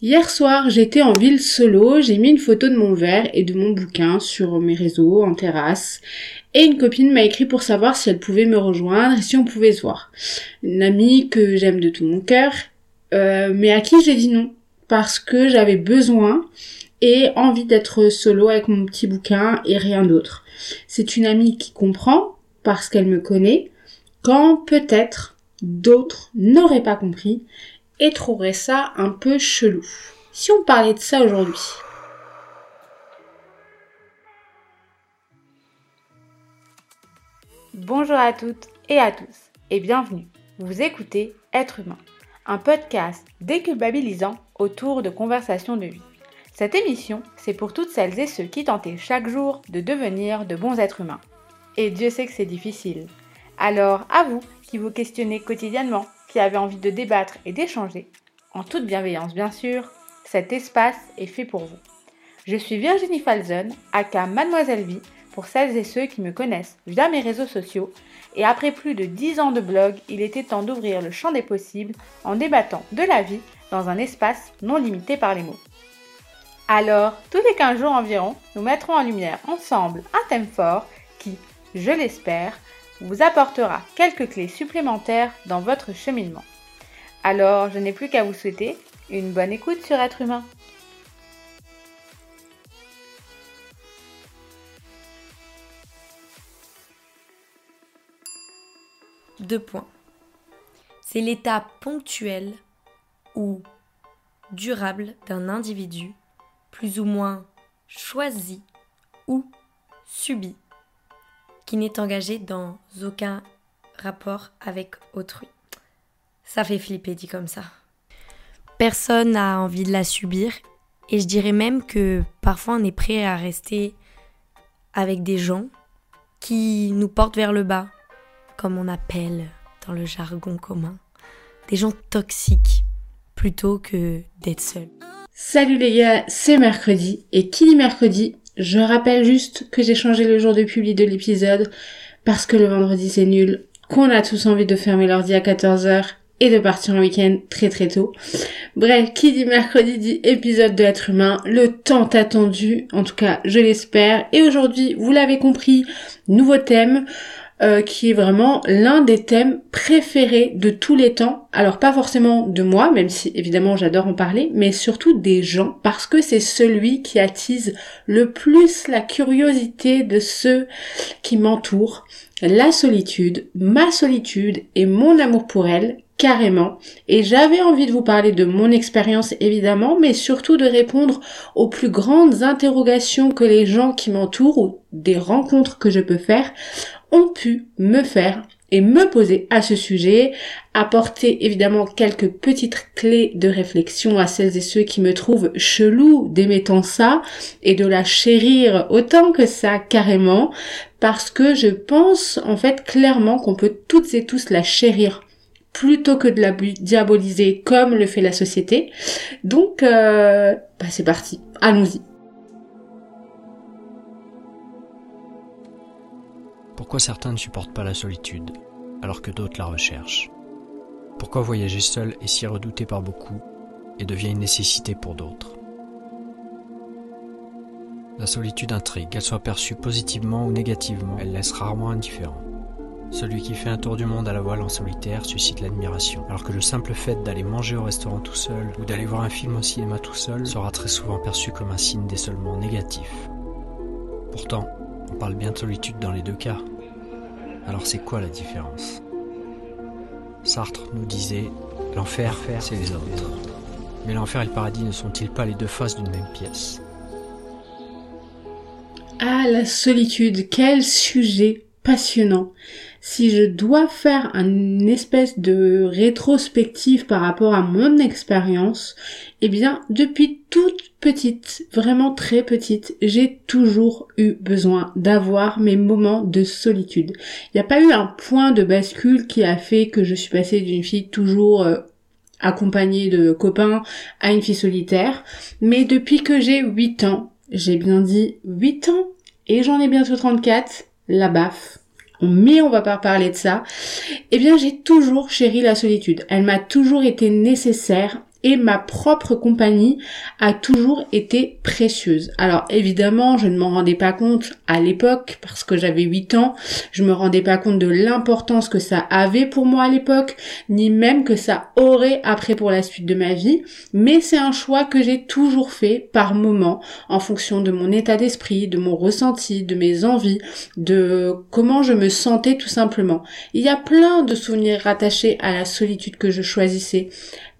Hier soir, j'étais en ville solo, j'ai mis une photo de mon verre et de mon bouquin sur mes réseaux, en terrasse, et une copine m'a écrit pour savoir si elle pouvait me rejoindre et si on pouvait se voir. Une amie que j'aime de tout mon cœur, euh, mais à qui j'ai dit non, parce que j'avais besoin et envie d'être solo avec mon petit bouquin et rien d'autre. C'est une amie qui comprend, parce qu'elle me connaît, quand peut-être d'autres n'auraient pas compris et trouveraient ça un peu chelou. Si on parlait de ça aujourd'hui. Bonjour à toutes et à tous et bienvenue. Vous écoutez Être humain, un podcast déculpabilisant autour de conversations de vie. Cette émission, c'est pour toutes celles et ceux qui tentaient chaque jour de devenir de bons êtres humains. Et Dieu sait que c'est difficile. Alors, à vous qui vous questionnez quotidiennement qui avait envie de débattre et d'échanger, en toute bienveillance bien sûr, cet espace est fait pour vous. Je suis Virginie Falzon, aka Mademoiselle Vie, pour celles et ceux qui me connaissent via mes réseaux sociaux, et après plus de 10 ans de blog, il était temps d'ouvrir le champ des possibles en débattant de la vie dans un espace non limité par les mots. Alors, tous les 15 jours environ, nous mettrons en lumière ensemble un thème fort qui, je l'espère, vous apportera quelques clés supplémentaires dans votre cheminement. Alors, je n'ai plus qu'à vous souhaiter une bonne écoute sur être humain. Deux points. C'est l'état ponctuel ou durable d'un individu, plus ou moins choisi ou subi qui n'est engagé dans aucun rapport avec autrui. Ça fait flipper dit comme ça. Personne n'a envie de la subir et je dirais même que parfois on est prêt à rester avec des gens qui nous portent vers le bas, comme on appelle dans le jargon commun, des gens toxiques plutôt que d'être seul. Salut les gars, c'est mercredi et qui dit mercredi je rappelle juste que j'ai changé le jour de publi de l'épisode parce que le vendredi c'est nul, qu'on a tous envie de fermer l'ordi à 14h et de partir en week-end très très tôt. Bref, qui dit mercredi dit épisode de l'être humain, le temps attendu, en tout cas je l'espère. Et aujourd'hui, vous l'avez compris, nouveau thème. Euh, qui est vraiment l'un des thèmes préférés de tous les temps. Alors pas forcément de moi, même si évidemment j'adore en parler, mais surtout des gens, parce que c'est celui qui attise le plus la curiosité de ceux qui m'entourent. La solitude, ma solitude et mon amour pour elle, carrément. Et j'avais envie de vous parler de mon expérience évidemment, mais surtout de répondre aux plus grandes interrogations que les gens qui m'entourent ou des rencontres que je peux faire ont pu me faire et me poser à ce sujet, apporter évidemment quelques petites clés de réflexion à celles et ceux qui me trouvent chelou d'émettant ça et de la chérir autant que ça carrément parce que je pense en fait clairement qu'on peut toutes et tous la chérir plutôt que de la diaboliser comme le fait la société. Donc euh, bah c'est parti, allons-y. Pourquoi certains ne supportent pas la solitude, alors que d'autres la recherchent? Pourquoi voyager seul est si redouté par beaucoup et devient une nécessité pour d'autres? La solitude intrigue, qu'elle soit perçue positivement ou négativement, elle laisse rarement indifférent. Celui qui fait un tour du monde à la voile en solitaire suscite l'admiration, alors que le simple fait d'aller manger au restaurant tout seul ou d'aller voir un film au cinéma tout seul sera très souvent perçu comme un signe d'isolement négatif. Pourtant, on parle bien de solitude dans les deux cas. Alors c'est quoi la différence? Sartre nous disait l'enfer, c'est les autres. Mais l'enfer et le paradis ne sont-ils pas les deux faces d'une même pièce? Ah, la solitude, quel sujet passionnant si je dois faire une espèce de rétrospective par rapport à mon expérience, eh bien, depuis toute petite, vraiment très petite, j'ai toujours eu besoin d'avoir mes moments de solitude. Il n'y a pas eu un point de bascule qui a fait que je suis passée d'une fille toujours euh, accompagnée de copains à une fille solitaire, mais depuis que j'ai 8 ans, j'ai bien dit 8 ans, et j'en ai bientôt 34, la baffe mais on va pas parler de ça, eh bien j'ai toujours chéri la solitude. Elle m'a toujours été nécessaire et ma propre compagnie a toujours été précieuse. Alors évidemment, je ne m'en rendais pas compte à l'époque parce que j'avais 8 ans, je me rendais pas compte de l'importance que ça avait pour moi à l'époque, ni même que ça aurait après pour la suite de ma vie, mais c'est un choix que j'ai toujours fait par moment en fonction de mon état d'esprit, de mon ressenti, de mes envies, de comment je me sentais tout simplement. Il y a plein de souvenirs rattachés à la solitude que je choisissais.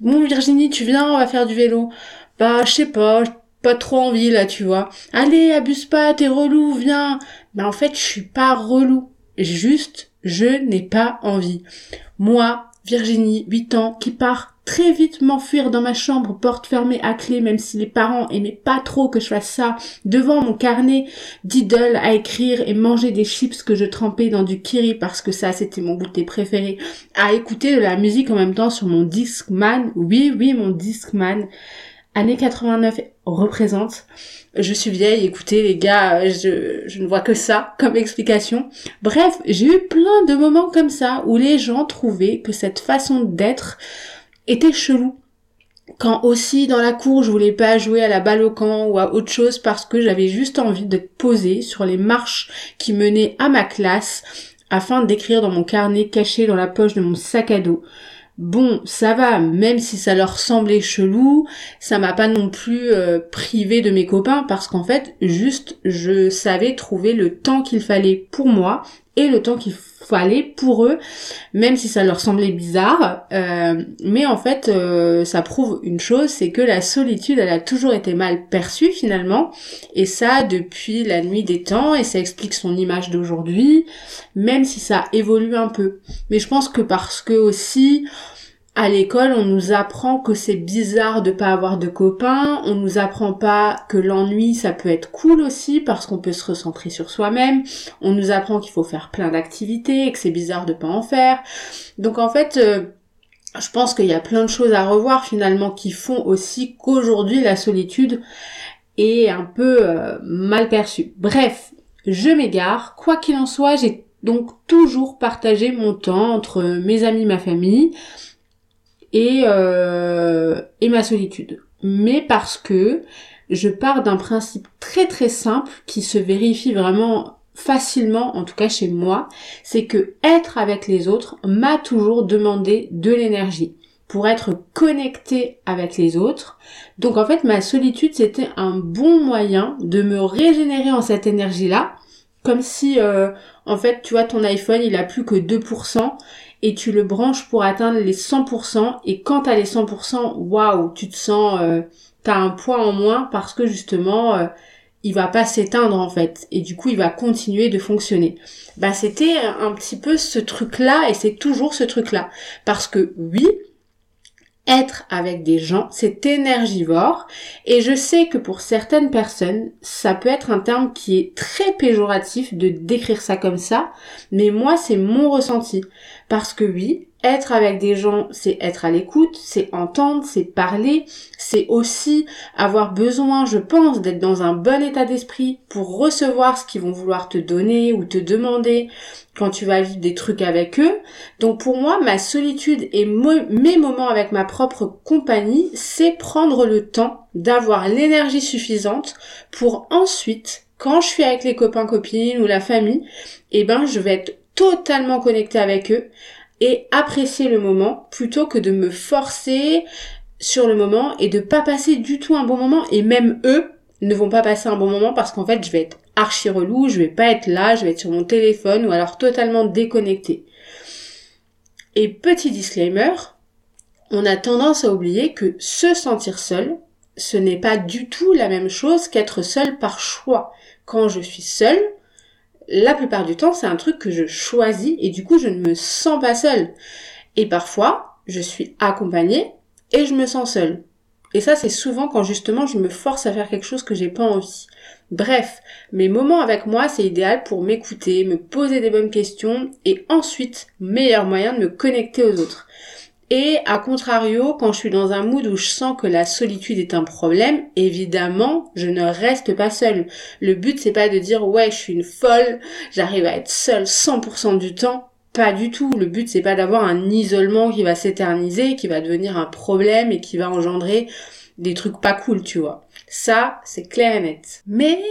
Bon Virginie, tu viens, on va faire du vélo. Bah, je sais pas, pas trop envie là, tu vois. Allez, abuse pas, t'es relou, viens. Bah en fait, je suis pas relou. Juste, je n'ai pas envie. Moi, Virginie, 8 ans, qui part très vite m'enfuir dans ma chambre, porte fermée à clé, même si les parents aimaient pas trop que je fasse ça, devant mon carnet d'idoles à écrire et manger des chips que je trempais dans du kiri parce que ça c'était mon goûter préféré, à écouter de la musique en même temps sur mon Discman, oui oui mon Discman, année 89 représente. Je suis vieille, écoutez les gars, je, je ne vois que ça comme explication. Bref, j'ai eu plein de moments comme ça où les gens trouvaient que cette façon d'être était chelou. Quand aussi dans la cour je voulais pas jouer à la balle au camp ou à autre chose parce que j'avais juste envie d'être posée sur les marches qui menaient à ma classe afin d'écrire dans mon carnet caché dans la poche de mon sac à dos. Bon, ça va, même si ça leur semblait chelou, ça m'a pas non plus euh, privé de mes copains parce qu'en fait, juste, je savais trouver le temps qu'il fallait pour moi et le temps qu'il fallait pour eux, même si ça leur semblait bizarre. Euh, mais en fait, euh, ça prouve une chose, c'est que la solitude, elle a toujours été mal perçue finalement, et ça depuis la nuit des temps, et ça explique son image d'aujourd'hui, même si ça évolue un peu. Mais je pense que parce que aussi, à l'école, on nous apprend que c'est bizarre de pas avoir de copains, on nous apprend pas que l'ennui ça peut être cool aussi parce qu'on peut se recentrer sur soi-même, on nous apprend qu'il faut faire plein d'activités et que c'est bizarre de pas en faire. Donc en fait, euh, je pense qu'il y a plein de choses à revoir finalement qui font aussi qu'aujourd'hui la solitude est un peu euh, mal perçue. Bref, je m'égare, quoi qu'il en soit, j'ai donc toujours partagé mon temps entre mes amis, ma famille, et, euh, et ma solitude. Mais parce que je pars d'un principe très très simple qui se vérifie vraiment facilement, en tout cas chez moi, c'est que être avec les autres m'a toujours demandé de l'énergie pour être connecté avec les autres. Donc en fait, ma solitude, c'était un bon moyen de me régénérer en cette énergie-là, comme si, euh, en fait, tu vois, ton iPhone, il a plus que 2%, et tu le branches pour atteindre les 100% et quand t'as les 100%, waouh, tu te sens, euh, t'as un poids en moins parce que justement, euh, il va pas s'éteindre en fait. Et du coup il va continuer de fonctionner. Bah c'était un petit peu ce truc là et c'est toujours ce truc là parce que oui, être avec des gens, c'est énergivore. Et je sais que pour certaines personnes, ça peut être un terme qui est très péjoratif de décrire ça comme ça, mais moi, c'est mon ressenti. Parce que oui, être avec des gens, c'est être à l'écoute, c'est entendre, c'est parler, c'est aussi avoir besoin, je pense, d'être dans un bon état d'esprit pour recevoir ce qu'ils vont vouloir te donner ou te demander quand tu vas vivre des trucs avec eux. Donc pour moi, ma solitude et mes moments avec ma propre compagnie, c'est prendre le temps d'avoir l'énergie suffisante pour ensuite, quand je suis avec les copains copines ou la famille, eh ben je vais être totalement connectée avec eux et apprécier le moment plutôt que de me forcer sur le moment et de pas passer du tout un bon moment et même eux ne vont pas passer un bon moment parce qu'en fait je vais être archi relou, je vais pas être là, je vais être sur mon téléphone ou alors totalement déconnecté. Et petit disclaimer, on a tendance à oublier que se sentir seul, ce n'est pas du tout la même chose qu'être seul par choix. Quand je suis seule, la plupart du temps, c'est un truc que je choisis et du coup, je ne me sens pas seule. Et parfois, je suis accompagnée et je me sens seule. Et ça, c'est souvent quand justement je me force à faire quelque chose que j'ai pas envie. Bref, mes moments avec moi, c'est idéal pour m'écouter, me poser des bonnes questions et ensuite, meilleur moyen de me connecter aux autres. Et à contrario, quand je suis dans un mood où je sens que la solitude est un problème, évidemment, je ne reste pas seule. Le but c'est pas de dire ouais, je suis une folle, j'arrive à être seule 100% du temps. Pas du tout. Le but c'est pas d'avoir un isolement qui va s'éterniser, qui va devenir un problème et qui va engendrer des trucs pas cool, tu vois. Ça, c'est clair et net. Mais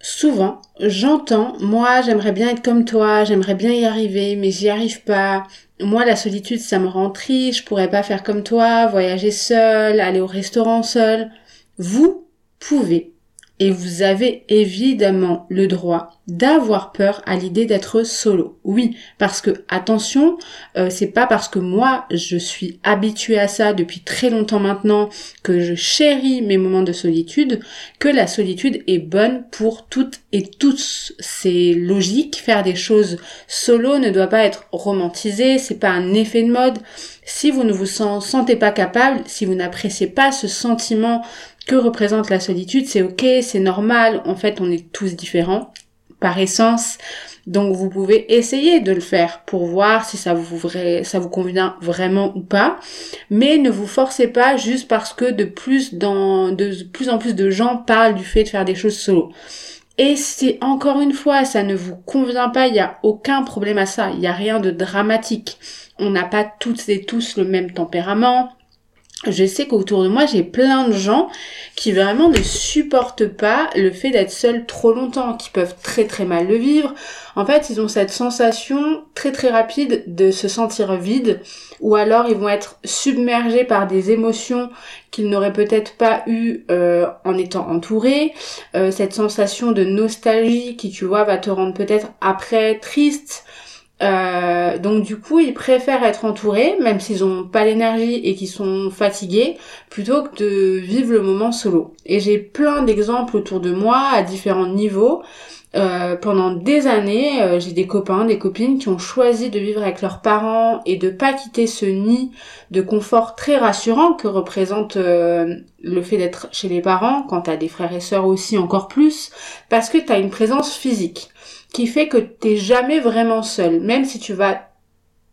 souvent, j'entends, moi, j'aimerais bien être comme toi, j'aimerais bien y arriver, mais j'y arrive pas. Moi, la solitude, ça me rend triste, je pourrais pas faire comme toi, voyager seul, aller au restaurant seul. Vous pouvez et vous avez évidemment le droit d'avoir peur à l'idée d'être solo. Oui, parce que attention, euh, c'est pas parce que moi je suis habituée à ça depuis très longtemps maintenant que je chéris mes moments de solitude que la solitude est bonne pour toutes et tous. C'est logique, faire des choses solo ne doit pas être romantisé, c'est pas un effet de mode. Si vous ne vous sentez pas capable, si vous n'appréciez pas ce sentiment que représente la solitude, c'est ok, c'est normal, en fait on est tous différents par essence. Donc vous pouvez essayer de le faire pour voir si ça vous, convient vraiment ou pas. Mais ne vous forcez pas juste parce que de plus, de plus en plus de gens parlent du fait de faire des choses solo. Et si encore une fois ça ne vous convient pas, il n'y a aucun problème à ça, il n'y a rien de dramatique. On n'a pas toutes et tous le même tempérament, je sais qu'autour de moi, j'ai plein de gens qui vraiment ne supportent pas le fait d'être seuls trop longtemps, qui peuvent très très mal le vivre. En fait, ils ont cette sensation très très rapide de se sentir vide, ou alors ils vont être submergés par des émotions qu'ils n'auraient peut-être pas eu euh, en étant entourés. Euh, cette sensation de nostalgie qui, tu vois, va te rendre peut-être après triste, euh, donc du coup, ils préfèrent être entourés, même s'ils ont pas l'énergie et qu'ils sont fatigués, plutôt que de vivre le moment solo. Et j'ai plein d'exemples autour de moi à différents niveaux. Euh, pendant des années, euh, j'ai des copains, des copines qui ont choisi de vivre avec leurs parents et de pas quitter ce nid de confort très rassurant que représente le fait d'être chez les parents, quand t'as des frères et sœurs aussi encore plus, parce que t'as une présence physique qui fait que t'es jamais vraiment seul. Même si tu vas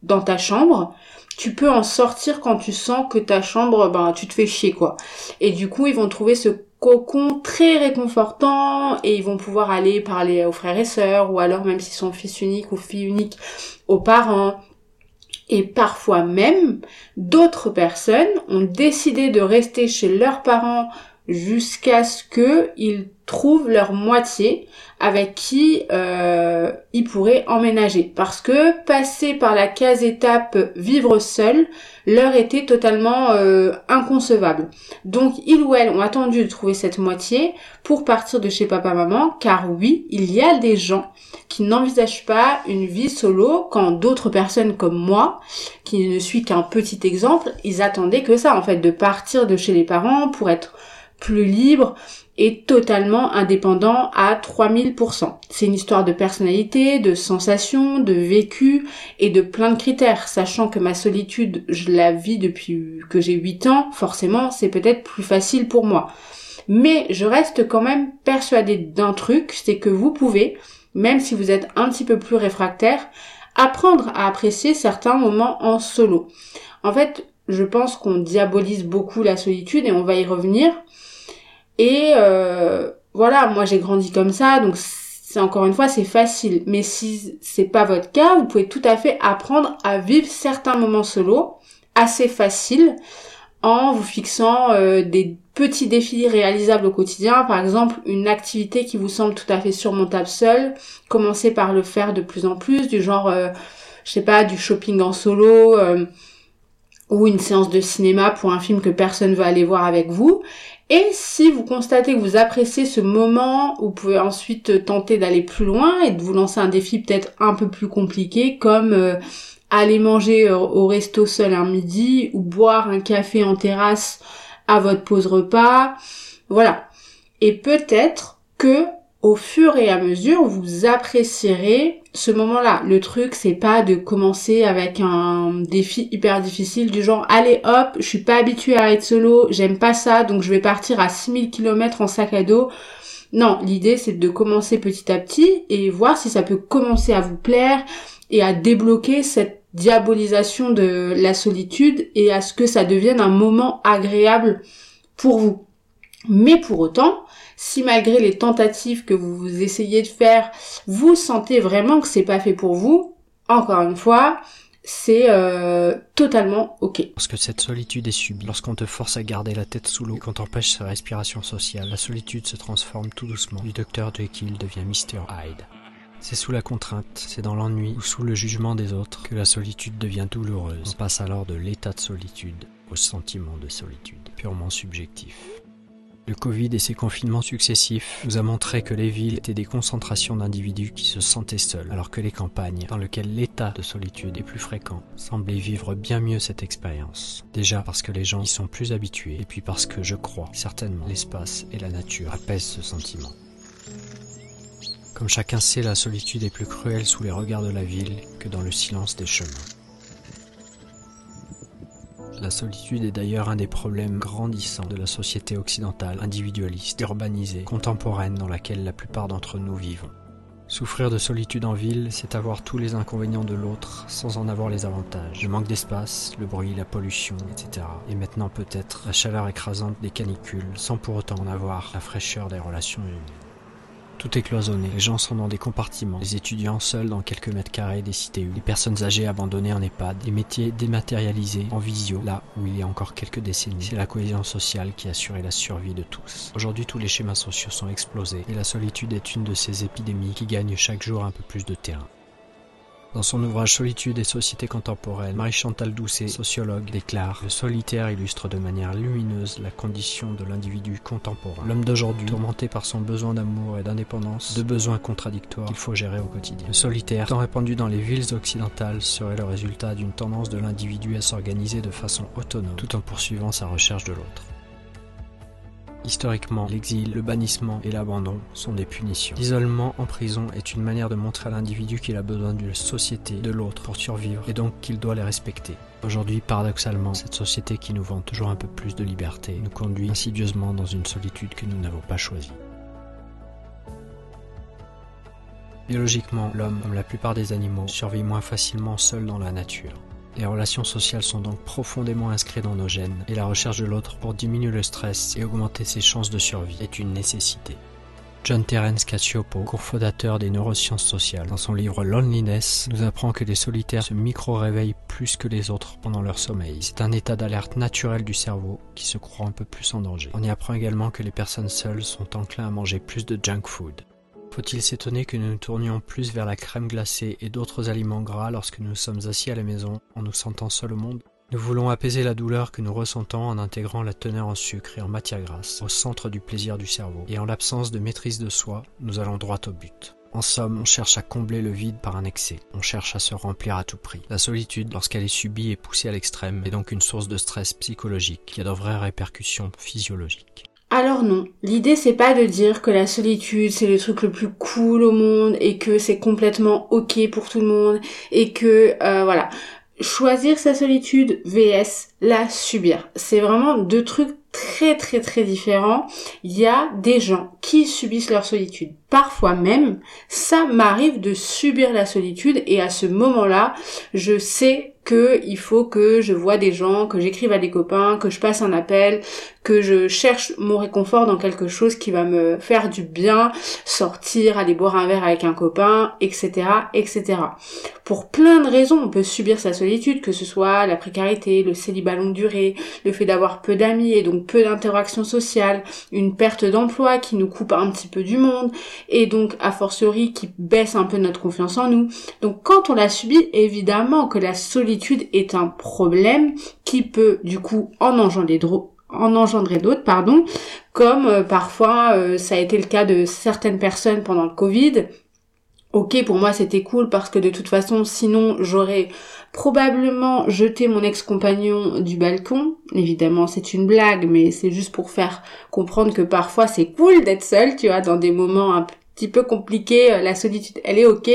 dans ta chambre, tu peux en sortir quand tu sens que ta chambre, ben, tu te fais chier, quoi. Et du coup, ils vont trouver ce cocon très réconfortant et ils vont pouvoir aller parler aux frères et sœurs ou alors même s'ils sont fils uniques ou filles uniques aux parents. Et parfois même, d'autres personnes ont décidé de rester chez leurs parents jusqu'à ce qu'ils trouvent leur moitié avec qui euh, ils pourraient emménager. Parce que passer par la case étape vivre seul leur était totalement euh, inconcevable. Donc ils ou elles ont attendu de trouver cette moitié pour partir de chez papa-maman, car oui, il y a des gens qui n'envisagent pas une vie solo quand d'autres personnes comme moi, qui ne suis qu'un petit exemple, ils attendaient que ça en fait, de partir de chez les parents pour être plus libre et totalement indépendant à 3000%. C'est une histoire de personnalité, de sensation, de vécu et de plein de critères. Sachant que ma solitude, je la vis depuis que j'ai 8 ans, forcément c'est peut-être plus facile pour moi. Mais je reste quand même persuadée d'un truc, c'est que vous pouvez, même si vous êtes un petit peu plus réfractaire, apprendre à apprécier certains moments en solo. En fait, je pense qu'on diabolise beaucoup la solitude et on va y revenir. Et euh, voilà, moi j'ai grandi comme ça, donc c'est encore une fois c'est facile. Mais si c'est pas votre cas, vous pouvez tout à fait apprendre à vivre certains moments solo assez faciles en vous fixant euh, des petits défis réalisables au quotidien, par exemple une activité qui vous semble tout à fait surmontable seul, commencez par le faire de plus en plus, du genre, euh, je sais pas, du shopping en solo, ou une séance de cinéma pour un film que personne veut aller voir avec vous, et si vous constatez que vous appréciez ce moment, vous pouvez ensuite tenter d'aller plus loin et de vous lancer un défi peut-être un peu plus compliqué comme euh, aller manger euh, au resto seul un midi ou boire un café en terrasse à votre pause repas. Voilà. Et peut-être que au fur et à mesure, vous apprécierez ce moment-là. Le truc, c'est pas de commencer avec un défi hyper difficile du genre, allez hop, je suis pas habituée à être solo, j'aime pas ça, donc je vais partir à 6000 km en sac à dos. Non, l'idée, c'est de commencer petit à petit et voir si ça peut commencer à vous plaire et à débloquer cette diabolisation de la solitude et à ce que ça devienne un moment agréable pour vous. Mais pour autant, si malgré les tentatives que vous essayez de faire, vous sentez vraiment que c'est pas fait pour vous, encore une fois, c'est euh, totalement ok. Lorsque cette solitude est subie, lorsqu'on te force à garder la tête sous l'eau, qu'on t'empêche sa respiration sociale, la solitude se transforme tout doucement. Du docteur Jekyll devient Mr. Hyde. C'est sous la contrainte, c'est dans l'ennui ou sous le jugement des autres que la solitude devient douloureuse. On passe alors de l'état de solitude au sentiment de solitude, purement subjectif. Le Covid et ses confinements successifs nous a montré que les villes étaient des concentrations d'individus qui se sentaient seuls, alors que les campagnes, dans lesquelles l'état de solitude est plus fréquent, semblaient vivre bien mieux cette expérience. Déjà parce que les gens y sont plus habitués, et puis parce que, je crois, certainement, l'espace et la nature apaisent ce sentiment. Comme chacun sait, la solitude est plus cruelle sous les regards de la ville que dans le silence des chemins. La solitude est d'ailleurs un des problèmes grandissants de la société occidentale, individualiste, urbanisée, contemporaine dans laquelle la plupart d'entre nous vivons. Souffrir de solitude en ville, c'est avoir tous les inconvénients de l'autre sans en avoir les avantages. Le manque d'espace, le bruit, la pollution, etc. Et maintenant peut-être la chaleur écrasante des canicules sans pour autant en avoir la fraîcheur des relations humaines. Tout est cloisonné, les gens sont dans des compartiments, les étudiants seuls dans quelques mètres carrés des cités les personnes âgées abandonnées en EHPAD, des métiers dématérialisés en visio, là où il y a encore quelques décennies. C'est la cohésion sociale qui assurait la survie de tous. Aujourd'hui, tous les schémas sociaux sont explosés et la solitude est une de ces épidémies qui gagnent chaque jour un peu plus de terrain. Dans son ouvrage Solitude et société contemporaine, Marie-Chantal Doucet, sociologue, déclare Le solitaire illustre de manière lumineuse la condition de l'individu contemporain. L'homme d'aujourd'hui, tourmenté par son besoin d'amour et d'indépendance, deux besoins contradictoires qu'il faut gérer au quotidien. Le solitaire, tant répandu dans les villes occidentales, serait le résultat d'une tendance de l'individu à s'organiser de façon autonome, tout en poursuivant sa recherche de l'autre. Historiquement, l'exil, le bannissement et l'abandon sont des punitions. L'isolement en prison est une manière de montrer à l'individu qu'il a besoin d'une société, de l'autre, pour survivre, et donc qu'il doit les respecter. Aujourd'hui, paradoxalement, cette société qui nous vend toujours un peu plus de liberté nous conduit insidieusement dans une solitude que nous n'avons pas choisie. Biologiquement, l'homme, comme la plupart des animaux, survit moins facilement seul dans la nature. Les relations sociales sont donc profondément inscrites dans nos gènes, et la recherche de l'autre pour diminuer le stress et augmenter ses chances de survie est une nécessité. John Terence Cacioppo, cofondateur des neurosciences sociales, dans son livre Loneliness, nous apprend que les solitaires se micro-réveillent plus que les autres pendant leur sommeil. C'est un état d'alerte naturel du cerveau qui se croit un peu plus en danger. On y apprend également que les personnes seules sont enclins à manger plus de junk food. Faut-il s'étonner que nous nous tournions plus vers la crème glacée et d'autres aliments gras lorsque nous sommes assis à la maison en nous sentant seuls au monde? Nous voulons apaiser la douleur que nous ressentons en intégrant la teneur en sucre et en matière grasse au centre du plaisir du cerveau. Et en l'absence de maîtrise de soi, nous allons droit au but. En somme, on cherche à combler le vide par un excès. On cherche à se remplir à tout prix. La solitude, lorsqu'elle est subie et poussée à l'extrême, est donc une source de stress psychologique qui a de vraies répercussions physiologiques. Alors non, l'idée c'est pas de dire que la solitude c'est le truc le plus cool au monde et que c'est complètement ok pour tout le monde et que euh, voilà. Choisir sa solitude vs la subir. C'est vraiment deux trucs très très très différents. Il y a des gens qui subissent leur solitude. Parfois même, ça m'arrive de subir la solitude et à ce moment-là, je sais que il faut que je vois des gens, que j'écrive à des copains, que je passe un appel, que je cherche mon réconfort dans quelque chose qui va me faire du bien, sortir, aller boire un verre avec un copain, etc., etc. Pour plein de raisons, on peut subir sa solitude, que ce soit la précarité, le célibat longue durée, le fait d'avoir peu d'amis et donc peu d'interactions sociales, une perte d'emploi qui nous coupe un petit peu du monde, et donc a fortiori qui baisse un peu notre confiance en nous. Donc quand on la subit, évidemment que la solitude est un problème qui peut du coup en engendrer en engendrer d'autres, pardon, comme euh, parfois euh, ça a été le cas de certaines personnes pendant le Covid. Ok, pour moi c'était cool parce que de toute façon, sinon j'aurais probablement jeté mon ex-compagnon du balcon. Évidemment, c'est une blague, mais c'est juste pour faire comprendre que parfois c'est cool d'être seul, tu vois, dans des moments un petit peu compliqués, euh, la solitude, elle est ok.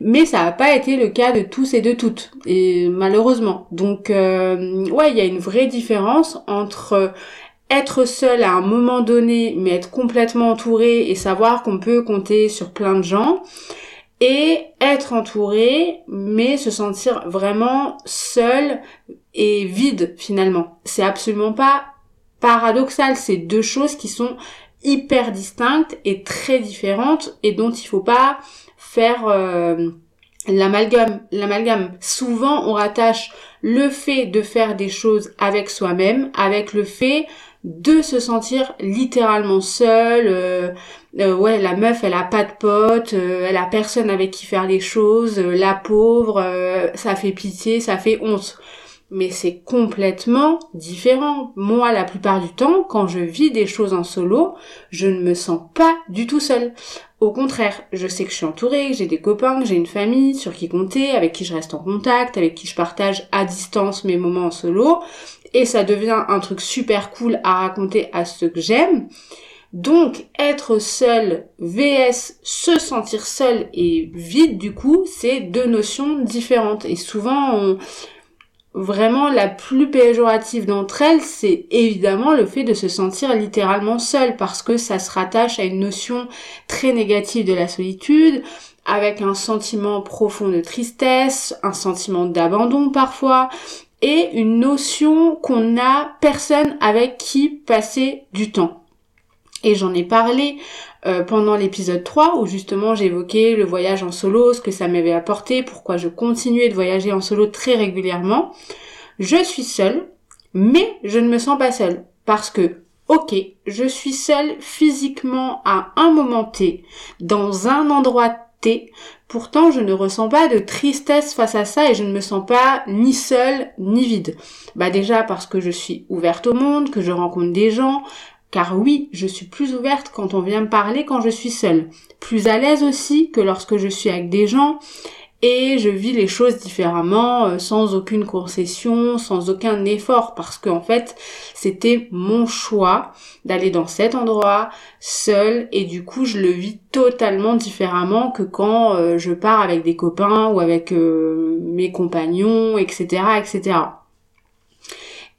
Mais ça n'a pas été le cas de tous et de toutes, et malheureusement. Donc, euh, ouais, il y a une vraie différence entre être seul à un moment donné, mais être complètement entouré et savoir qu'on peut compter sur plein de gens, et être entouré, mais se sentir vraiment seul et vide finalement. C'est absolument pas paradoxal, c'est deux choses qui sont hyper distinctes et très différentes et dont il faut pas faire euh, l'amalgame, l'amalgame. Souvent, on rattache le fait de faire des choses avec soi-même avec le fait de se sentir littéralement seul. Euh, euh, ouais, la meuf, elle a pas de pote, euh, elle a personne avec qui faire les choses, la pauvre, ça fait pitié, ça fait honte. Mais c'est complètement différent. Moi, la plupart du temps, quand je vis des choses en solo, je ne me sens pas du tout seule. Au contraire, je sais que je suis entourée, que j'ai des copains, que j'ai une famille sur qui compter, avec qui je reste en contact, avec qui je partage à distance mes moments en solo, et ça devient un truc super cool à raconter à ceux que j'aime. Donc être seul vs se sentir seul et vide du coup, c'est deux notions différentes et souvent vraiment la plus péjorative d'entre elles, c'est évidemment le fait de se sentir littéralement seul parce que ça se rattache à une notion très négative de la solitude, avec un sentiment profond de tristesse, un sentiment d'abandon parfois, et une notion qu'on n'a personne avec qui passer du temps. Et j'en ai parlé euh, pendant l'épisode 3 où justement j'évoquais le voyage en solo, ce que ça m'avait apporté, pourquoi je continuais de voyager en solo très régulièrement. Je suis seule, mais je ne me sens pas seule parce que ok, je suis seule physiquement à un moment T, dans un endroit Pourtant je ne ressens pas de tristesse face à ça et je ne me sens pas ni seule ni vide. Bah déjà parce que je suis ouverte au monde, que je rencontre des gens, car oui, je suis plus ouverte quand on vient me parler quand je suis seule. Plus à l'aise aussi que lorsque je suis avec des gens. Et je vis les choses différemment, euh, sans aucune concession, sans aucun effort, parce qu'en fait, c'était mon choix d'aller dans cet endroit seul, et du coup, je le vis totalement différemment que quand euh, je pars avec des copains ou avec euh, mes compagnons, etc., etc.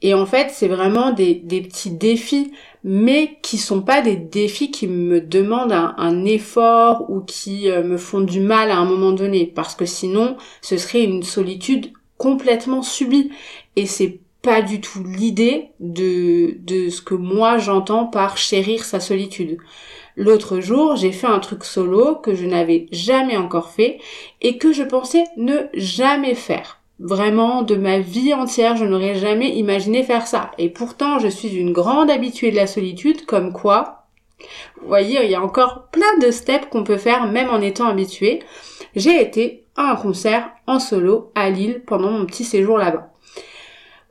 Et en fait, c'est vraiment des, des petits défis mais qui sont pas des défis qui me demandent un, effort ou qui euh, me font du mal à un moment donné, parce que sinon, ce serait une solitude complètement subie. Et c'est pas du tout l'idée de, de ce que moi j'entends par chérir sa solitude. L'autre jour, j'ai fait un truc solo que je n'avais jamais encore fait et que je pensais ne jamais faire. Vraiment, de ma vie entière, je n'aurais jamais imaginé faire ça. Et pourtant, je suis une grande habituée de la solitude, comme quoi, vous voyez, il y a encore plein de steps qu'on peut faire même en étant habitué. J'ai été à un concert en solo à Lille pendant mon petit séjour là-bas.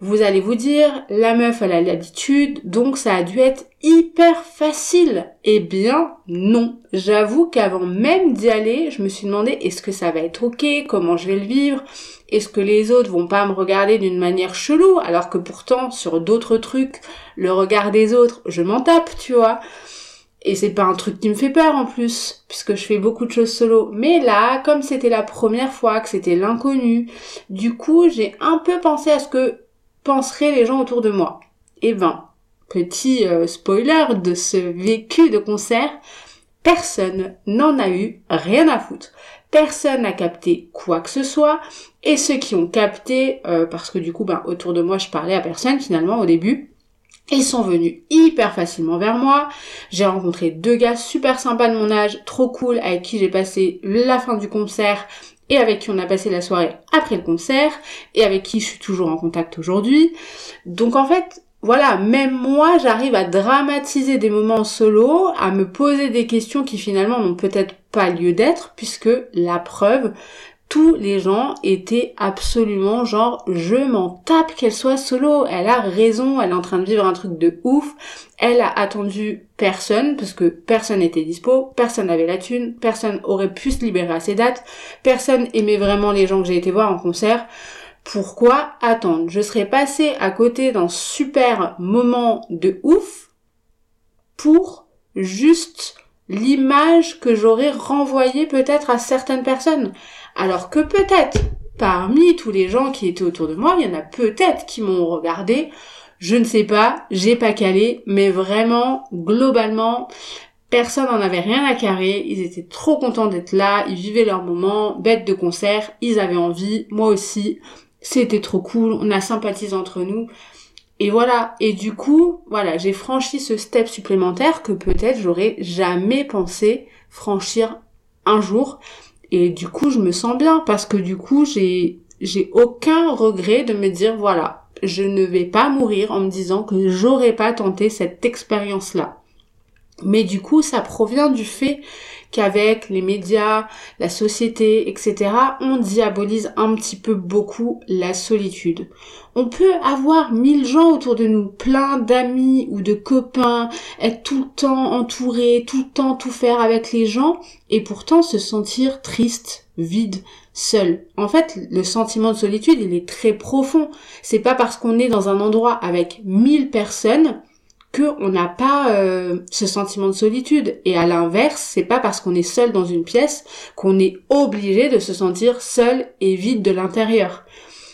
Vous allez vous dire, la meuf elle a l'habitude, donc ça a dû être hyper facile. Eh bien non. J'avoue qu'avant même d'y aller, je me suis demandé est-ce que ça va être ok, comment je vais le vivre, est-ce que les autres vont pas me regarder d'une manière chelou, alors que pourtant sur d'autres trucs, le regard des autres, je m'en tape, tu vois. Et c'est pas un truc qui me fait peur en plus, puisque je fais beaucoup de choses solo. Mais là, comme c'était la première fois, que c'était l'inconnu, du coup, j'ai un peu pensé à ce que penseraient les gens autour de moi Eh ben, petit euh, spoiler de ce vécu de concert, personne n'en a eu rien à foutre. Personne n'a capté quoi que ce soit. Et ceux qui ont capté, euh, parce que du coup, ben, autour de moi, je parlais à personne finalement au début, ils sont venus hyper facilement vers moi. J'ai rencontré deux gars super sympas de mon âge, trop cool, avec qui j'ai passé la fin du concert et avec qui on a passé la soirée après le concert et avec qui je suis toujours en contact aujourd'hui. Donc en fait, voilà, même moi, j'arrive à dramatiser des moments solo, à me poser des questions qui finalement n'ont peut-être pas lieu d'être, puisque la preuve, tous les gens étaient absolument genre je m'en tape qu'elle soit solo, elle a raison, elle est en train de vivre un truc de ouf, elle a attendu personne parce que personne n'était dispo, personne n'avait la thune, personne aurait pu se libérer à ses dates, personne aimait vraiment les gens que j'ai été voir en concert. Pourquoi attendre? Je serais passée à côté d'un super moment de ouf pour juste l'image que j'aurais renvoyée peut-être à certaines personnes. Alors que peut-être, parmi tous les gens qui étaient autour de moi, il y en a peut-être qui m'ont regardé. Je ne sais pas, j'ai pas calé, mais vraiment, globalement, personne n'en avait rien à carrer. Ils étaient trop contents d'être là, ils vivaient leur moment, bête de concert, ils avaient envie, moi aussi. C'était trop cool, on a sympathisé entre nous. Et voilà. Et du coup, voilà, j'ai franchi ce step supplémentaire que peut-être j'aurais jamais pensé franchir un jour. Et du coup, je me sens bien parce que du coup, j'ai j'ai aucun regret de me dire voilà, je ne vais pas mourir en me disant que j'aurais pas tenté cette expérience-là. Mais du coup, ça provient du fait qu'avec les médias, la société, etc., on diabolise un petit peu beaucoup la solitude. On peut avoir mille gens autour de nous, plein d'amis ou de copains, être tout le temps entouré, tout le temps tout faire avec les gens, et pourtant se sentir triste, vide, seul. En fait, le sentiment de solitude, il est très profond. C'est pas parce qu'on est dans un endroit avec mille personnes qu'on n'a pas euh, ce sentiment de solitude. Et à l'inverse, c'est pas parce qu'on est seul dans une pièce qu'on est obligé de se sentir seul et vide de l'intérieur.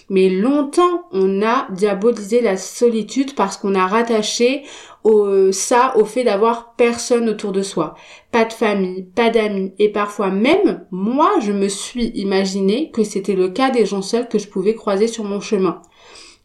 Mais longtemps, on a diabolisé la solitude parce qu'on a rattaché au, ça au fait d'avoir personne autour de soi. Pas de famille, pas d'amis. Et parfois même, moi, je me suis imaginé que c'était le cas des gens seuls que je pouvais croiser sur mon chemin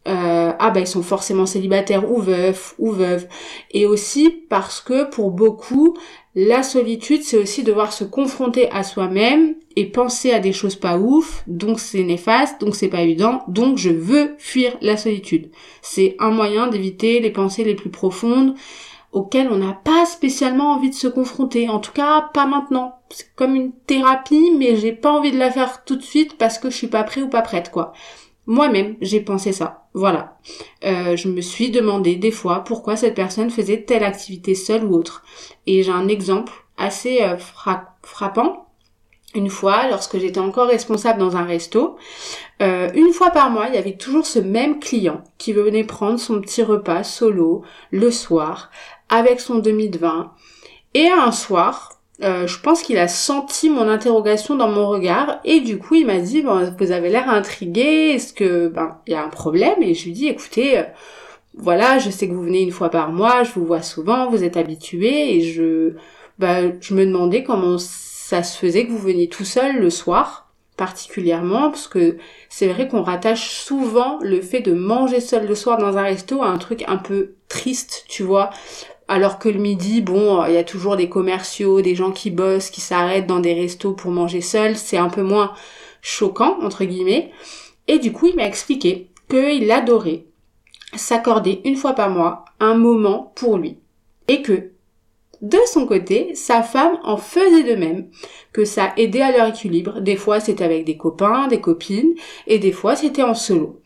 euh, ah ben ils sont forcément célibataires ou veufs ou veuves. Et aussi parce que pour beaucoup la solitude c'est aussi devoir se confronter à soi-même et penser à des choses pas ouf donc c'est néfaste donc c'est pas évident donc je veux fuir la solitude. C'est un moyen d'éviter les pensées les plus profondes auxquelles on n'a pas spécialement envie de se confronter en tout cas pas maintenant. C'est comme une thérapie mais j'ai pas envie de la faire tout de suite parce que je suis pas prêt ou pas prête quoi moi-même, j'ai pensé ça. Voilà. Euh, je me suis demandé des fois pourquoi cette personne faisait telle activité seule ou autre. Et j'ai un exemple assez euh, frappant. Une fois, lorsque j'étais encore responsable dans un resto, euh, une fois par mois, il y avait toujours ce même client qui venait prendre son petit repas solo le soir avec son demi de vin. Et un soir, euh, je pense qu'il a senti mon interrogation dans mon regard et du coup il m'a dit bon vous avez l'air intrigué est-ce que ben il y a un problème? Et je lui dis écoutez euh, voilà je sais que vous venez une fois par mois je vous vois souvent vous êtes habitué et je ben, je me demandais comment ça se faisait que vous veniez tout seul le soir particulièrement parce que c'est vrai qu'on rattache souvent le fait de manger seul le soir dans un resto à un truc un peu triste tu vois alors que le midi, bon, il y a toujours des commerciaux, des gens qui bossent, qui s'arrêtent dans des restos pour manger seuls, c'est un peu moins choquant, entre guillemets. Et du coup, il m'a expliqué qu'il adorait s'accorder une fois par mois un moment pour lui. Et que, de son côté, sa femme en faisait de même, que ça aidait à leur équilibre. Des fois, c'était avec des copains, des copines, et des fois, c'était en solo.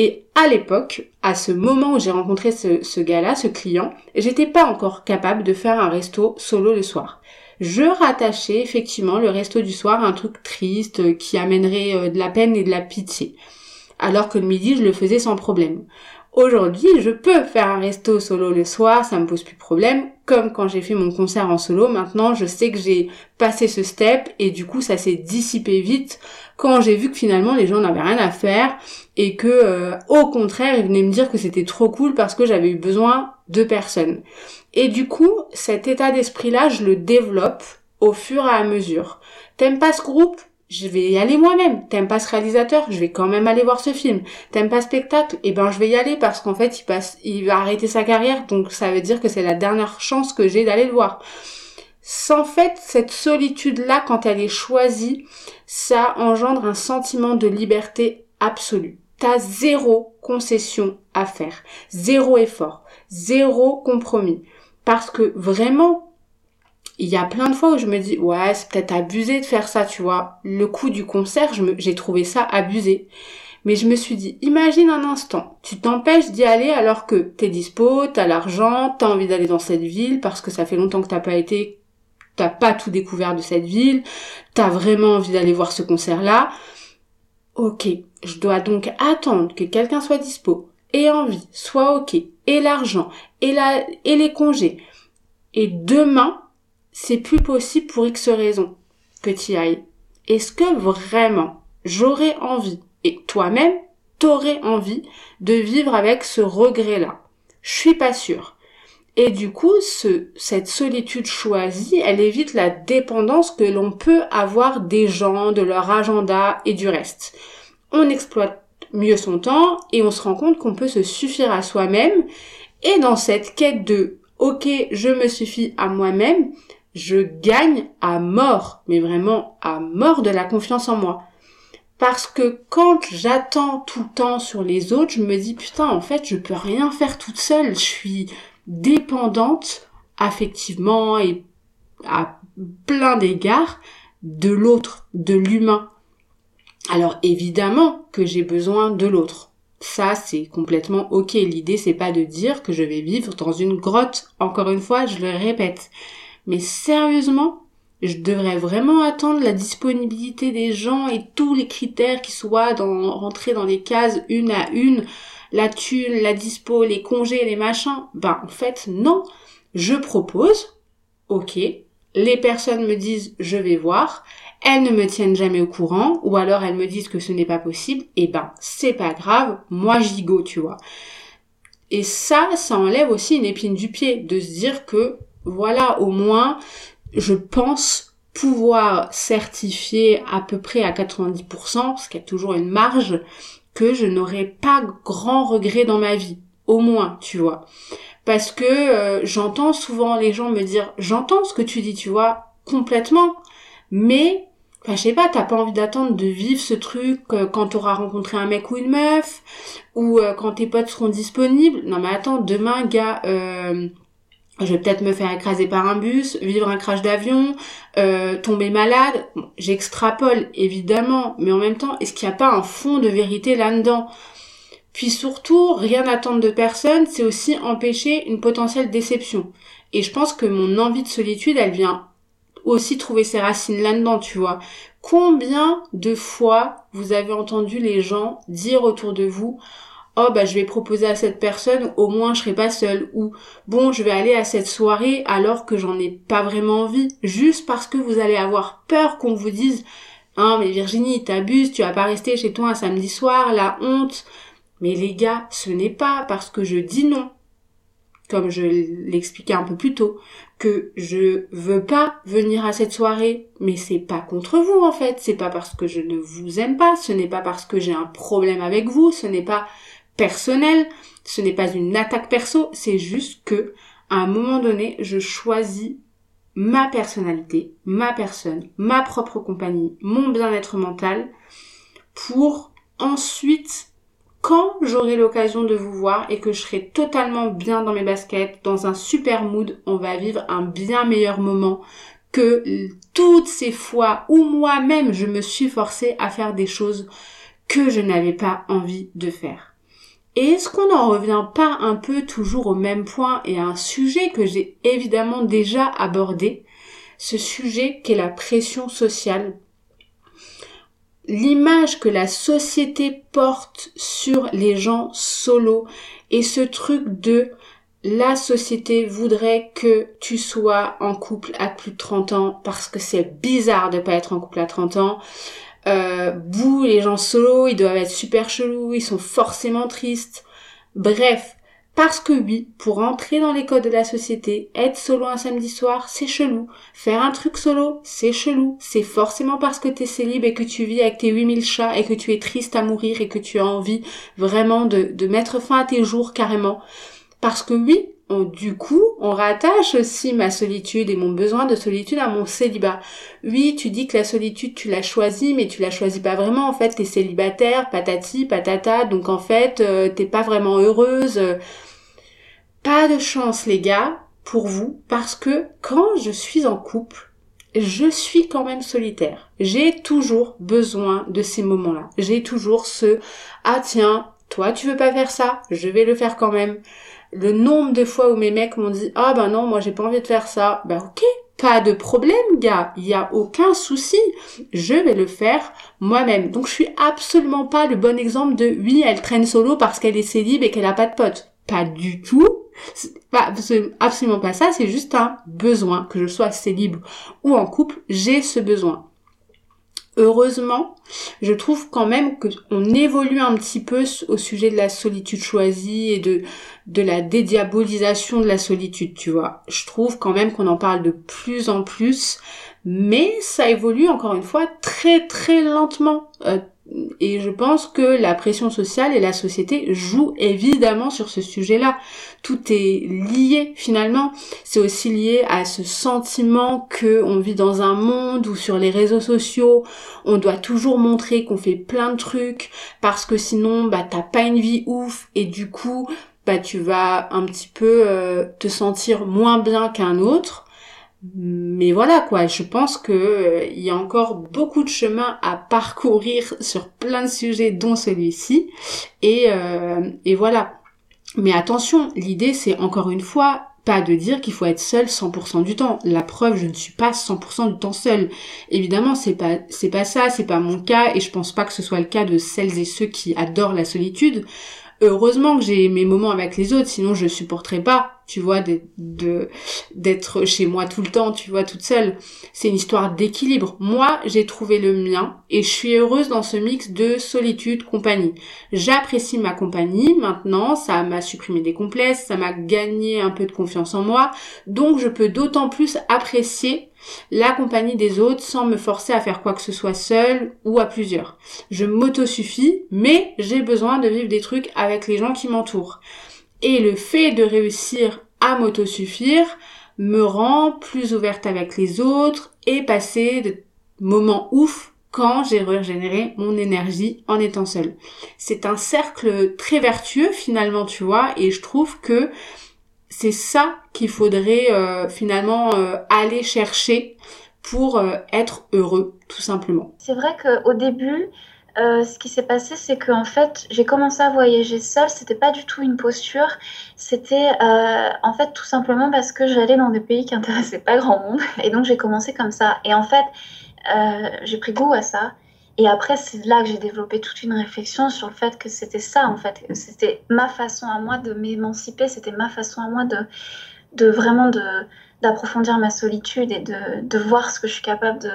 Et à l'époque, à ce moment où j'ai rencontré ce, gars-là, ce client, j'étais pas encore capable de faire un resto solo le soir. Je rattachais effectivement le resto du soir à un truc triste euh, qui amènerait euh, de la peine et de la pitié. Alors que le midi, je le faisais sans problème. Aujourd'hui, je peux faire un resto solo le soir, ça me pose plus de problème. Comme quand j'ai fait mon concert en solo, maintenant je sais que j'ai passé ce step et du coup ça s'est dissipé vite quand j'ai vu que finalement les gens n'avaient rien à faire et que euh, au contraire ils venaient me dire que c'était trop cool parce que j'avais eu besoin de personnes. Et du coup, cet état d'esprit là, je le développe au fur et à mesure. T'aimes pas ce groupe? Je vais y aller moi-même. T'aimes pas ce réalisateur, je vais quand même aller voir ce film. T'aimes pas spectacle, eh ben je vais y aller parce qu'en fait il il va arrêter sa carrière, donc ça veut dire que c'est la dernière chance que j'ai d'aller le voir. Sans fait, cette solitude-là, quand elle est choisie, ça engendre un sentiment de liberté absolue. T'as zéro concession à faire, zéro effort, zéro compromis. Parce que vraiment, il y a plein de fois où je me dis ouais c'est peut-être abusé de faire ça tu vois. Le coup du concert j'ai trouvé ça abusé. Mais je me suis dit imagine un instant. Tu t'empêches d'y aller alors que t'es dispo t'as l'argent t'as envie d'aller dans cette ville parce que ça fait longtemps que t'as pas été t'as pas tout découvert de cette ville t'as vraiment envie d'aller voir ce concert là ok je dois donc attendre que quelqu'un soit dispo et envie soit ok et l'argent et la et les congés et demain c'est plus possible pour X raisons que tu ailles. Est-ce que vraiment j'aurais envie, et toi-même, t'aurais envie de vivre avec ce regret-là? Je suis pas sûre. Et du coup, ce, cette solitude choisie, elle évite la dépendance que l'on peut avoir des gens, de leur agenda et du reste. On exploite mieux son temps et on se rend compte qu'on peut se suffire à soi-même. Et dans cette quête de ok, je me suffis à moi-même, je gagne à mort, mais vraiment à mort de la confiance en moi. Parce que quand j'attends tout le temps sur les autres, je me dis putain, en fait, je peux rien faire toute seule. Je suis dépendante affectivement et à plein d'égards de l'autre, de l'humain. Alors évidemment que j'ai besoin de l'autre. Ça, c'est complètement ok. L'idée, c'est pas de dire que je vais vivre dans une grotte. Encore une fois, je le répète. Mais sérieusement, je devrais vraiment attendre la disponibilité des gens et tous les critères qui soient dans, rentrés dans les cases une à une, la thune, la dispo, les congés, les machins. Ben, en fait, non. Je propose, ok, les personnes me disent je vais voir, elles ne me tiennent jamais au courant, ou alors elles me disent que ce n'est pas possible, et ben c'est pas grave, moi j'y go, tu vois. Et ça, ça enlève aussi une épine du pied, de se dire que voilà, au moins, je pense pouvoir certifier à peu près à 90%, parce qu'il y a toujours une marge, que je n'aurai pas grand regret dans ma vie. Au moins, tu vois. Parce que euh, j'entends souvent les gens me dire j'entends ce que tu dis tu vois complètement. Mais enfin je sais pas t'as pas envie d'attendre de vivre ce truc euh, quand t'auras rencontré un mec ou une meuf ou euh, quand tes potes seront disponibles. Non mais attends demain gars je vais peut-être me faire écraser par un bus, vivre un crash d'avion, tomber malade. J'extrapole évidemment, mais en même temps, est-ce qu'il n'y a pas un fond de vérité là-dedans? Puis surtout, rien attendre de personne, c'est aussi empêcher une potentielle déception. Et je pense que mon envie de solitude, elle vient aussi trouver ses racines là-dedans, tu vois. Combien de fois vous avez entendu les gens dire autour de vous Oh bah je vais proposer à cette personne, au moins je serai pas seule ou bon je vais aller à cette soirée alors que j'en ai pas vraiment envie, juste parce que vous allez avoir peur qu'on vous dise Ah mais Virginie t'abuses, tu vas pas rester chez toi un samedi soir, la honte, mais les gars, ce n'est pas parce que je dis non, comme je l'expliquais un peu plus tôt, que je veux pas venir à cette soirée, mais c'est pas contre vous en fait, c'est pas parce que je ne vous aime pas, ce n'est pas parce que j'ai un problème avec vous, ce n'est pas personnel, ce n'est pas une attaque perso, c'est juste que à un moment donné, je choisis ma personnalité, ma personne, ma propre compagnie, mon bien-être mental pour ensuite quand j'aurai l'occasion de vous voir et que je serai totalement bien dans mes baskets, dans un super mood, on va vivre un bien meilleur moment que toutes ces fois où moi-même je me suis forcée à faire des choses que je n'avais pas envie de faire. Et est-ce qu'on n'en revient pas un peu toujours au même point et à un sujet que j'ai évidemment déjà abordé, ce sujet qu'est la pression sociale? L'image que la société porte sur les gens solos et ce truc de la société voudrait que tu sois en couple à plus de 30 ans parce que c'est bizarre de pas être en couple à 30 ans. Euh, bouh, les gens solos, ils doivent être super chelous, ils sont forcément tristes. Bref, parce que oui, pour entrer dans les codes de la société, être solo un samedi soir, c'est chelou. Faire un truc solo, c'est chelou. C'est forcément parce que t'es célib et que tu vis avec tes 8000 chats et que tu es triste à mourir et que tu as envie vraiment de, de mettre fin à tes jours carrément. Parce que oui, on, du coup, on rattache aussi ma solitude et mon besoin de solitude à mon célibat. Oui, tu dis que la solitude, tu l'as choisie, mais tu l'as choisie pas vraiment. En fait, t'es célibataire, patati, patata, donc en fait, euh, t'es pas vraiment heureuse. Pas de chance les gars pour vous parce que quand je suis en couple, je suis quand même solitaire. J'ai toujours besoin de ces moments-là. J'ai toujours ce ah tiens, toi tu veux pas faire ça, je vais le faire quand même. Le nombre de fois où mes mecs m'ont dit ah ben non, moi j'ai pas envie de faire ça. Ben ok, pas de problème, gars. Il y a aucun souci. Je vais le faire moi-même. Donc je suis absolument pas le bon exemple de oui, elle traîne solo parce qu'elle est célib et qu'elle a pas de potes. Pas du tout. C'est absolument pas ça, c'est juste un besoin, que je sois célib ou en couple, j'ai ce besoin. Heureusement, je trouve quand même qu'on évolue un petit peu au sujet de la solitude choisie et de, la dédiabolisation de la solitude, tu vois. Je trouve quand même qu'on en parle de plus en plus, mais ça évolue encore une fois très très lentement. Euh, et je pense que la pression sociale et la société jouent évidemment sur ce sujet-là. Tout est lié finalement. C'est aussi lié à ce sentiment que on vit dans un monde où sur les réseaux sociaux, on doit toujours montrer qu'on fait plein de trucs parce que sinon, bah t'as pas une vie ouf et du coup, bah tu vas un petit peu euh, te sentir moins bien qu'un autre mais voilà quoi, je pense que euh, y a encore beaucoup de chemin à parcourir sur plein de sujets dont celui-ci et euh, et voilà. Mais attention, l'idée c'est encore une fois pas de dire qu'il faut être seul 100% du temps. La preuve, je ne suis pas 100% du temps seul. Évidemment, c'est pas c'est pas ça, c'est pas mon cas et je pense pas que ce soit le cas de celles et ceux qui adorent la solitude. Heureusement que j'ai mes moments avec les autres, sinon je supporterais pas tu vois, d'être chez moi tout le temps, tu vois, toute seule. C'est une histoire d'équilibre. Moi, j'ai trouvé le mien et je suis heureuse dans ce mix de solitude, compagnie. J'apprécie ma compagnie maintenant, ça m'a supprimé des complexes, ça m'a gagné un peu de confiance en moi, donc je peux d'autant plus apprécier la compagnie des autres sans me forcer à faire quoi que ce soit seul ou à plusieurs. Je m'autosuffis, mais j'ai besoin de vivre des trucs avec les gens qui m'entourent. Et le fait de réussir à m'autosuffire me rend plus ouverte avec les autres et passer de moments ouf quand j'ai régénéré mon énergie en étant seule. C'est un cercle très vertueux finalement, tu vois, et je trouve que c'est ça qu'il faudrait euh, finalement euh, aller chercher pour euh, être heureux, tout simplement. C'est vrai qu'au début, ce qui s'est passé, c'est qu'en fait, j'ai commencé à voyager seule. C'était pas du tout une posture. C'était en fait tout simplement parce que j'allais dans des pays qui intéressaient pas grand monde. Et donc j'ai commencé comme ça. Et en fait, j'ai pris goût à ça. Et après, c'est là que j'ai développé toute une réflexion sur le fait que c'était ça, en fait. C'était ma façon à moi de m'émanciper. C'était ma façon à moi de, de vraiment de d'approfondir ma solitude et de, de voir ce que je suis capable de,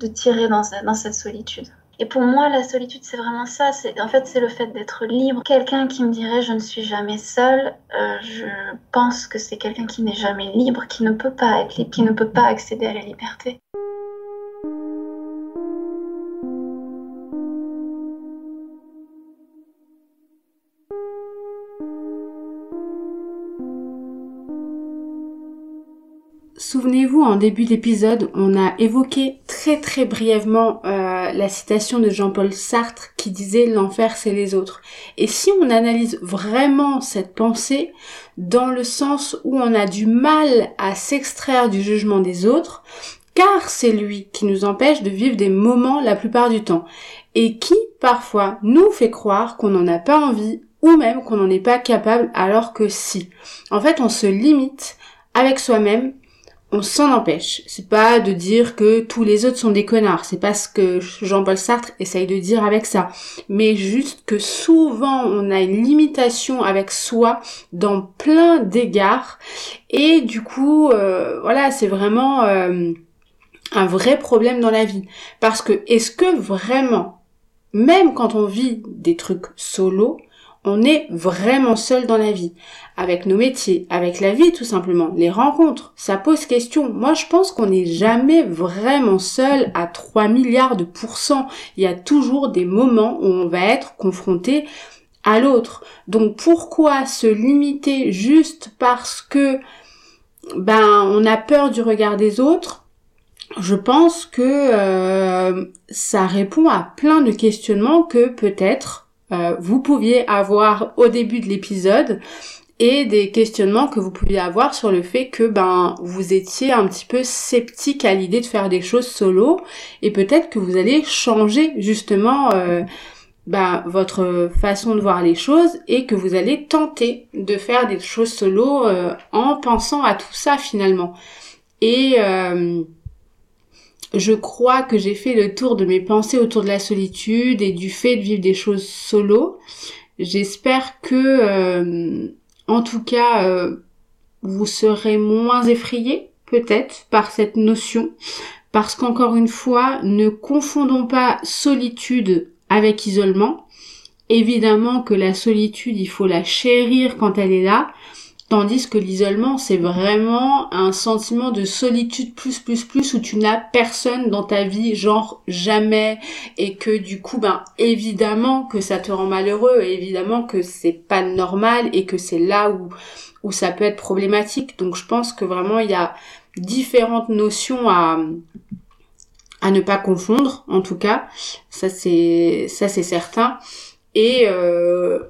de tirer dans, dans cette solitude. Et pour moi, la solitude, c'est vraiment ça. En fait, c'est le fait d'être libre. Quelqu'un qui me dirait je ne suis jamais seul, euh, je pense que c'est quelqu'un qui n'est jamais libre, qui ne peut pas être libre, qui ne peut pas accéder à la liberté. Souvenez-vous, en début d'épisode, on a évoqué très très brièvement euh, la citation de Jean-Paul Sartre qui disait l'enfer c'est les autres. Et si on analyse vraiment cette pensée dans le sens où on a du mal à s'extraire du jugement des autres, car c'est lui qui nous empêche de vivre des moments la plupart du temps, et qui parfois nous fait croire qu'on n'en a pas envie ou même qu'on n'en est pas capable alors que si. En fait, on se limite avec soi-même on s'en empêche. C'est pas de dire que tous les autres sont des connards. C'est pas ce que Jean-Paul Sartre essaye de dire avec ça. Mais juste que souvent on a une limitation avec soi dans plein d'égards. Et du coup, euh, voilà, c'est vraiment euh, un vrai problème dans la vie. Parce que est-ce que vraiment, même quand on vit des trucs solo, on est vraiment seul dans la vie, avec nos métiers, avec la vie tout simplement, les rencontres, ça pose question. Moi je pense qu'on n'est jamais vraiment seul à 3 milliards de pourcents. Il y a toujours des moments où on va être confronté à l'autre. Donc pourquoi se limiter juste parce que ben on a peur du regard des autres? Je pense que euh, ça répond à plein de questionnements que peut-être euh, vous pouviez avoir au début de l'épisode et des questionnements que vous pouviez avoir sur le fait que ben vous étiez un petit peu sceptique à l'idée de faire des choses solo et peut-être que vous allez changer justement euh, ben, votre façon de voir les choses et que vous allez tenter de faire des choses solo euh, en pensant à tout ça finalement. Et je crois que j'ai fait le tour de mes pensées autour de la solitude et du fait de vivre des choses solo. J'espère que, euh, en tout cas, euh, vous serez moins effrayés, peut-être, par cette notion. Parce qu'encore une fois, ne confondons pas solitude avec isolement. évidemment que la solitude, il faut la chérir quand elle est là, tandis que l'isolement, c'est vraiment un sentiment de solitude plus plus plus où tu n'as personne dans ta vie, genre jamais, et que du coup, ben évidemment que ça te rend malheureux, et évidemment que c'est pas normal et que c'est là où où ça peut être problématique. Donc je pense que vraiment il y a différentes notions à à ne pas confondre en tout cas. Ça c'est ça c'est certain. Et euh,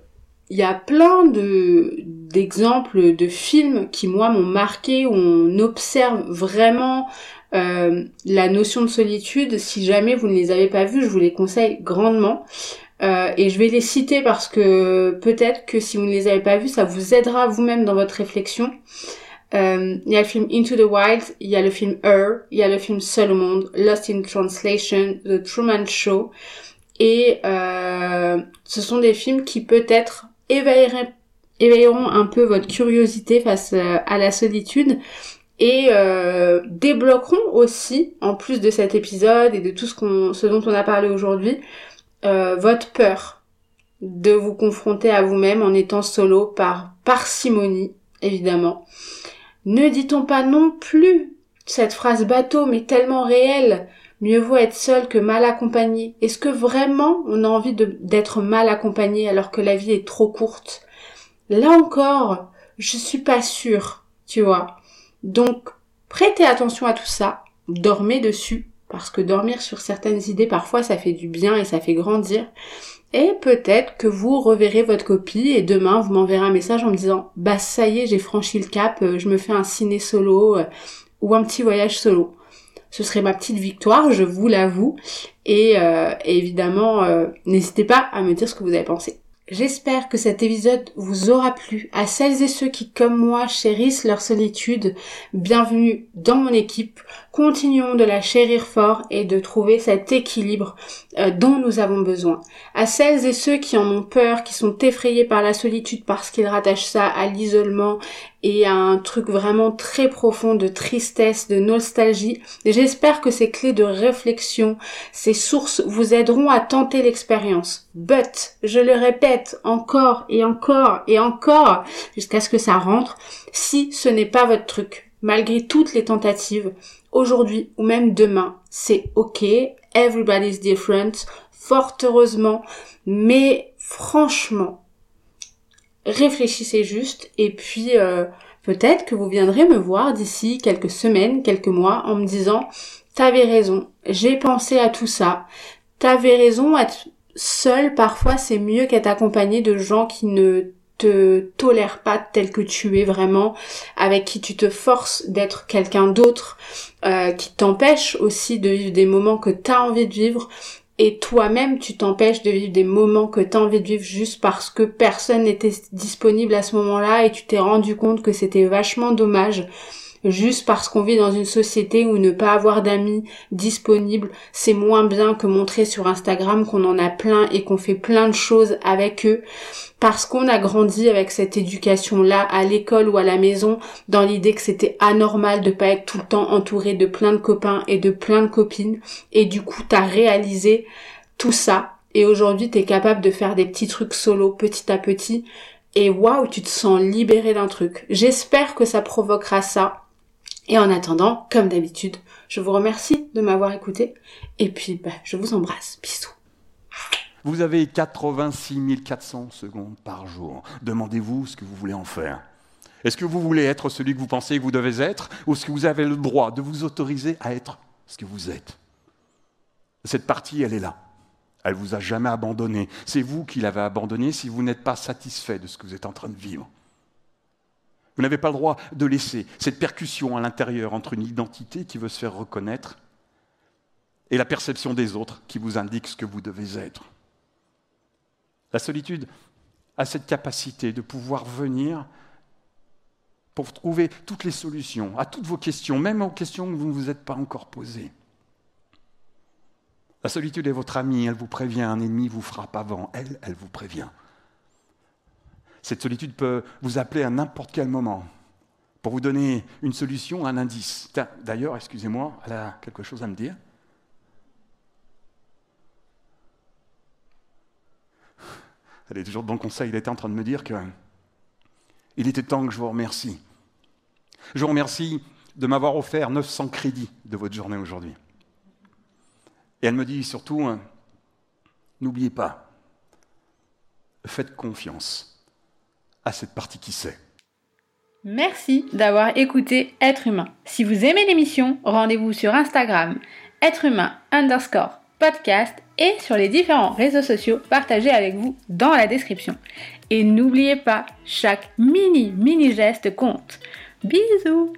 il y a plein de d'exemples de films qui moi m'ont marqué où on observe vraiment euh, la notion de solitude. Si jamais vous ne les avez pas vus je vous les conseille grandement. Euh, et je vais les citer parce que peut-être que si vous ne les avez pas vus ça vous aidera vous-même dans votre réflexion. Euh, il y a le film Into the Wild, il y a le film Her, il y a le film Seul au monde, Lost in Translation, The Truman Show. Et euh, ce sont des films qui peut-être éveilleront un peu votre curiosité face euh, à la solitude et euh, débloqueront aussi, en plus de cet épisode et de tout ce, dont on a parlé aujourd'hui, euh, votre peur de vous confronter à vous-même en étant solo par parcimonie, évidemment. Ne dit-on pas non plus cette phrase bateau mais tellement réelle Mieux vaut être seul que mal accompagné. Est-ce que vraiment on a envie d'être mal accompagné alors que la vie est trop courte? Là encore, je suis pas sûre, tu vois. Donc, prêtez attention à tout ça, dormez dessus, parce que dormir sur certaines idées, parfois, ça fait du bien et ça fait grandir. Et peut-être que vous reverrez votre copie et demain vous m'enverrez un message en me disant bah ça y est j'ai franchi le cap, euh, je me fais un ciné solo euh, ou un petit voyage solo ce serait ma petite victoire, je vous l'avoue. Et, euh, évidemment, euh, n'hésitez pas à me dire ce que vous avez pensé. J'espère que cet épisode vous aura plu. À celles et ceux qui, comme moi, chérissent leur solitude, bienvenue dans mon équipe. Continuons de la chérir fort et de trouver cet équilibre euh, dont nous avons besoin. À celles et ceux qui en ont peur, qui sont effrayés par la solitude parce qu'ils rattachent ça à l'isolement et un truc vraiment très profond de tristesse, de nostalgie. J'espère que ces clés de réflexion, ces sources vous aideront à tenter l'expérience. But, je le répète encore et encore et encore jusqu'à ce que ça rentre, si ce n'est pas votre truc, malgré toutes les tentatives, aujourd'hui ou même demain, c'est ok, everybody's different, fort heureusement, mais franchement, réfléchissez juste et puis euh, peut-être que vous viendrez me voir d'ici quelques semaines, quelques mois en me disant t'avais raison, j'ai pensé à tout ça, t'avais raison, être seul parfois c'est mieux qu'être accompagné de gens qui ne te tolèrent pas tel que tu es vraiment, avec qui tu te forces d'être quelqu'un d'autre, euh, qui t'empêche aussi de vivre des moments que tu as envie de vivre, et toi-même tu t'empêches de vivre des moments que tu as envie de vivre juste parce que personne n'était disponible à ce moment-là et tu t'es rendu compte que c'était vachement dommage juste parce qu'on vit dans une société où ne pas avoir d'amis disponibles, c'est moins bien que montrer sur Instagram qu'on en a plein et qu'on fait plein de choses avec eux parce qu'on a grandi avec cette éducation-là à l'école ou à la maison dans l'idée que c'était anormal de pas être tout le temps entouré de plein de copains et de plein de copines et du coup t'as réalisé tout ça et aujourd'hui t'es capable de faire des petits trucs solo petit à petit et waouh tu te sens libéré d'un truc. J'espère que ça provoquera ça et en attendant, comme d'habitude, je vous remercie de m'avoir écouté et puis bah, je vous embrasse. Bisous. Vous avez 86 400 secondes par jour. Demandez-vous ce que vous voulez en faire. Est-ce que vous voulez être celui que vous pensez que vous devez être ou est-ce que vous avez le droit de vous autoriser à être ce que vous êtes? Cette partie, elle est là. Elle vous a jamais abandonné. C'est vous qui l'avez abandonné si vous n'êtes pas satisfait de ce que vous êtes en train de vivre. Vous n'avez pas le droit de laisser cette percussion à l'intérieur entre une identité qui veut se faire reconnaître et la perception des autres qui vous indique ce que vous devez être. La solitude a cette capacité de pouvoir venir pour trouver toutes les solutions à toutes vos questions, même aux questions que vous ne vous êtes pas encore posées. La solitude est votre amie, elle vous prévient, un ennemi vous frappe avant, elle, elle vous prévient. Cette solitude peut vous appeler à n'importe quel moment pour vous donner une solution, un indice. D'ailleurs, excusez-moi, elle a quelque chose à me dire. Elle est toujours de bon conseil. Il était en train de me dire que il était temps que je vous remercie. Je vous remercie de m'avoir offert 900 crédits de votre journée aujourd'hui. Et elle me dit surtout, hein, n'oubliez pas, faites confiance à cette partie qui sait. Merci d'avoir écouté Être humain. Si vous aimez l'émission, rendez-vous sur Instagram, être humain underscore podcast et sur les différents réseaux sociaux partagés avec vous dans la description. Et n'oubliez pas, chaque mini mini geste compte. Bisous